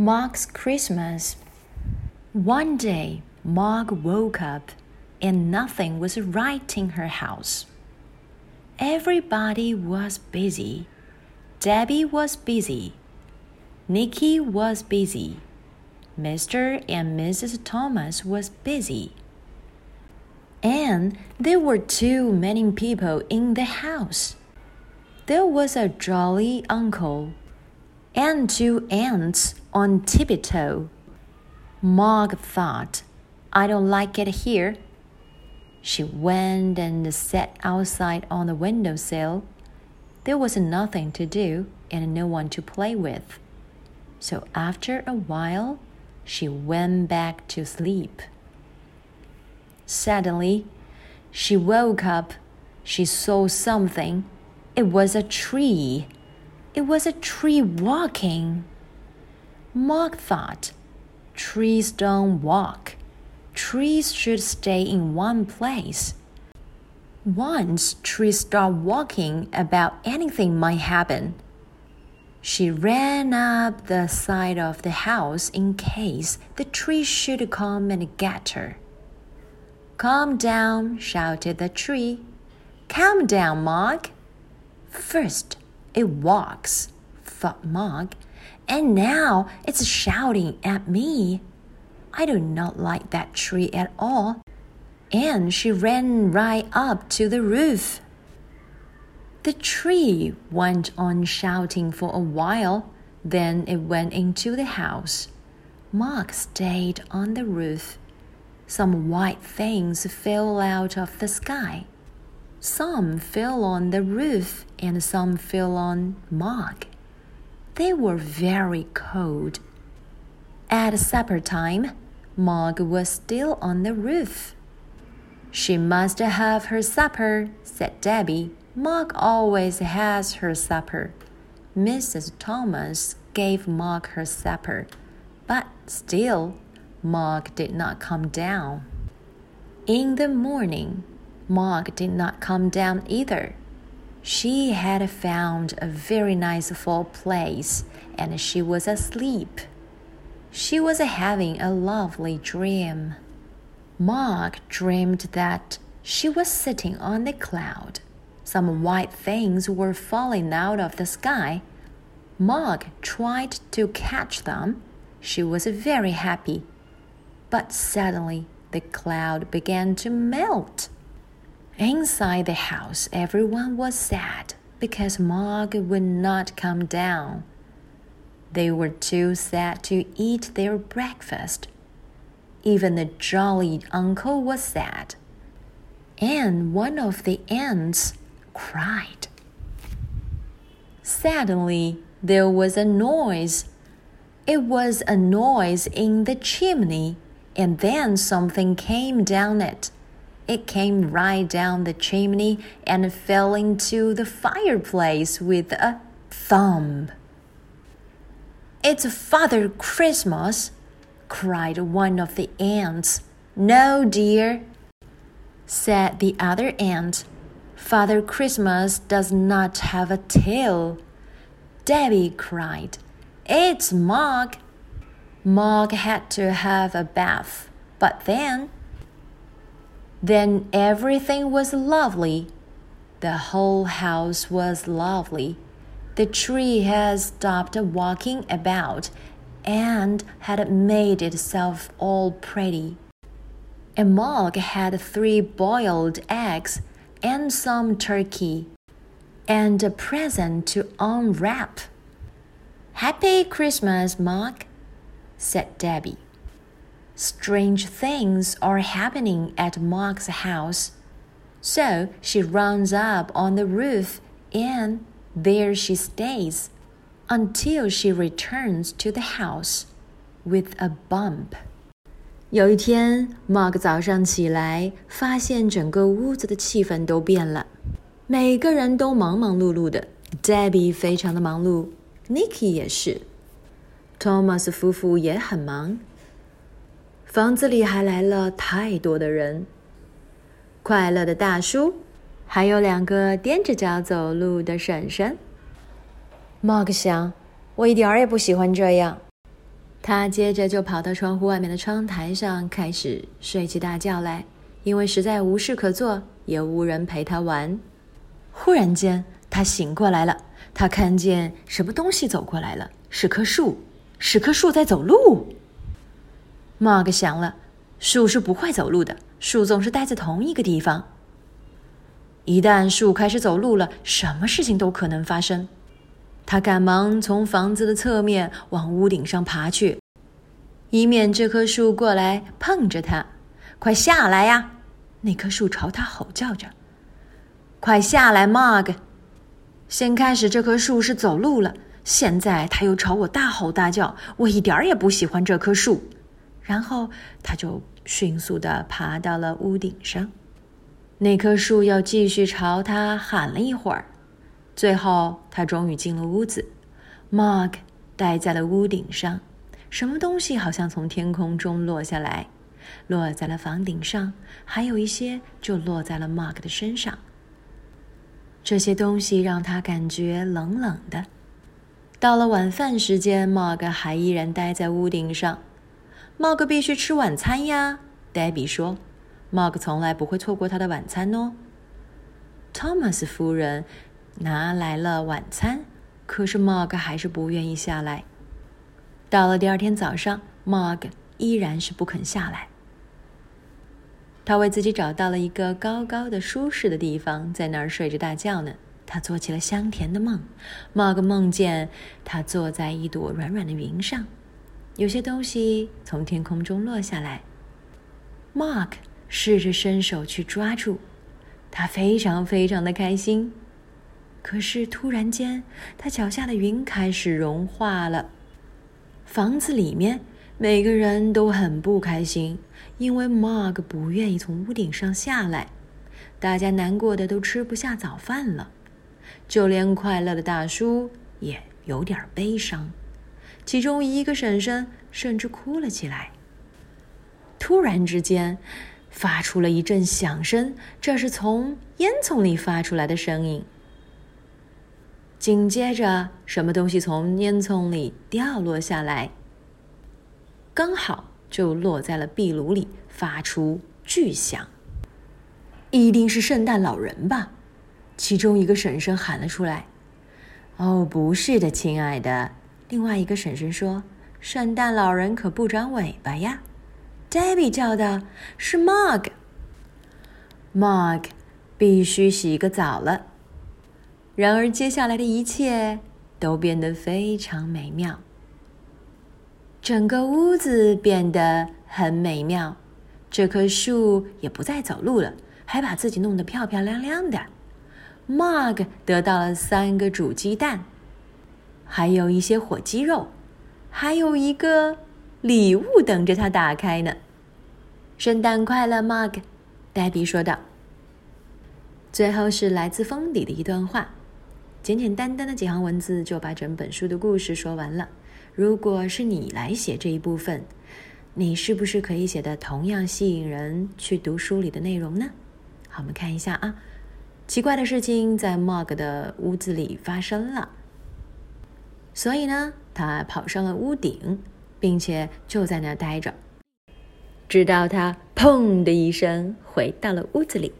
Mog's Christmas. One day, Mog woke up and nothing was right in her house. Everybody was busy. Debbie was busy. Nicky was busy. Mr. and Mrs. Thomas was busy. And there were too many people in the house. There was a jolly uncle and two aunts on tiptoe. Mog thought, I don't like it here. She went and sat outside on the windowsill. There was nothing to do and no one to play with. So after a while, she went back to sleep. Suddenly, she woke up. She saw something. It was a tree. It was a tree walking. Mog thought, trees don't walk. Trees should stay in one place. Once trees start walking, about anything might happen. She ran up the side of the house in case the tree should come and get her. Calm down, shouted the tree. Calm down, Mog. First, it walks, thought Mog, and now it's shouting at me. I do not like that tree at all. And she ran right up to the roof. The tree went on shouting for a while, then it went into the house. Mog stayed on the roof. Some white things fell out of the sky. Some fell on the roof and some fell on Mog. They were very cold. At supper time, Mog was still on the roof. She must have her supper, said Debbie. Mog always has her supper. Mrs. Thomas gave Mog her supper, but still, Mog did not come down. In the morning, Mog did not come down either. She had found a very nice full place and she was asleep. She was having a lovely dream. Mog dreamed that she was sitting on a cloud. Some white things were falling out of the sky. Mog tried to catch them. She was very happy. But suddenly the cloud began to melt. Inside the house, everyone was sad because Mog would not come down. They were too sad to eat their breakfast. Even the jolly uncle was sad. And one of the aunts cried. Suddenly, there was a noise. It was a noise in the chimney, and then something came down it. It came right down the chimney and fell into the fireplace with a thump. It's Father Christmas, cried one of the aunts. No, dear, said the other aunt. Father Christmas does not have a tail. Debbie cried. It's Mog. Mog had to have a bath, but then then everything was lovely. The whole house was lovely. The tree had stopped walking about and had made itself all pretty. And Mog had three boiled eggs and some turkey and a present to unwrap. Happy Christmas, Mog, said Debbie. Strange things are happening at Mog's house. So she runs up on the roof and there she stays until she returns to the house with a bump. 有一天，Mog 早上起来，发现整个屋子的气氛都变了，每个人都忙忙碌碌的。Debbie 非常的忙碌，Nicky 也是，Thomas 夫妇也很忙。房子里还来了太多的人，快乐的大叔，还有两个踮着脚走路的婶婶。Mark 想，我一点儿也不喜欢这样。他接着就跑到窗户外面的窗台上，开始睡起大觉来，因为实在无事可做，也无人陪他玩。忽然间，他醒过来了，他看见什么东西走过来了，是棵树，是棵树在走路。马克想了，树是不会走路的，树总是待在同一个地方。一旦树开始走路了，什么事情都可能发生。他赶忙从房子的侧面往屋顶上爬去，以免这棵树过来碰着他。快下来呀！那棵树朝他吼叫着：“快下来，Mog！” 先开始这棵树是走路了，现在他又朝我大吼大叫。我一点儿也不喜欢这棵树。然后他就迅速的爬到了屋顶上。那棵树又继续朝他喊了一会儿，最后他终于进了屋子。Mark 待在了屋顶上，什么东西好像从天空中落下来，落在了房顶上，还有一些就落在了 Mark 的身上。这些东西让他感觉冷冷的。到了晚饭时间，Mark 还依然待在屋顶上。Mark 必须吃晚餐呀，Debbie 说。Mark 从来不会错过他的晚餐哦。托马斯夫人拿来了晚餐，可是 mag 还是不愿意下来。到了第二天早上 mag 依然是不肯下来。他为自己找到了一个高高的、舒适的地方，在那儿睡着大觉呢。他做起了香甜的梦。mag 梦见他坐在一朵软软的云上，有些东西从天空中落下来。Mark。试着伸手去抓住，他非常非常的开心。可是突然间，他脚下的云开始融化了。房子里面每个人都很不开心，因为 Mark 不愿意从屋顶上下来。大家难过的都吃不下早饭了，就连快乐的大叔也有点悲伤。其中一个婶婶甚至哭了起来。突然之间。发出了一阵响声，这是从烟囱里发出来的声音。紧接着，什么东西从烟囱里掉落下来，刚好就落在了壁炉里，发出巨响。一定是圣诞老人吧？其中一个婶婶喊了出来。“哦，不是的，亲爱的。”另外一个婶婶说，“圣诞老人可不长尾巴呀。” Debbie 叫的是 Mog。Mog 必须洗个澡了。然而，接下来的一切都变得非常美妙。整个屋子变得很美妙，这棵树也不再走路了，还把自己弄得漂漂亮亮的。Mog 得到了三个煮鸡蛋，还有一些火鸡肉，还有一个。礼物等着他打开呢。圣诞快乐，Mug，黛比说道。最后是来自封底的一段话，简简单单的几行文字就把整本书的故事说完了。如果是你来写这一部分，你是不是可以写的同样吸引人去读书里的内容呢？好，我们看一下啊。奇怪的事情在 Mug 的屋子里发生了，所以呢，他跑上了屋顶。并且就在那儿待着，直到他“砰”的一声回到了屋子里。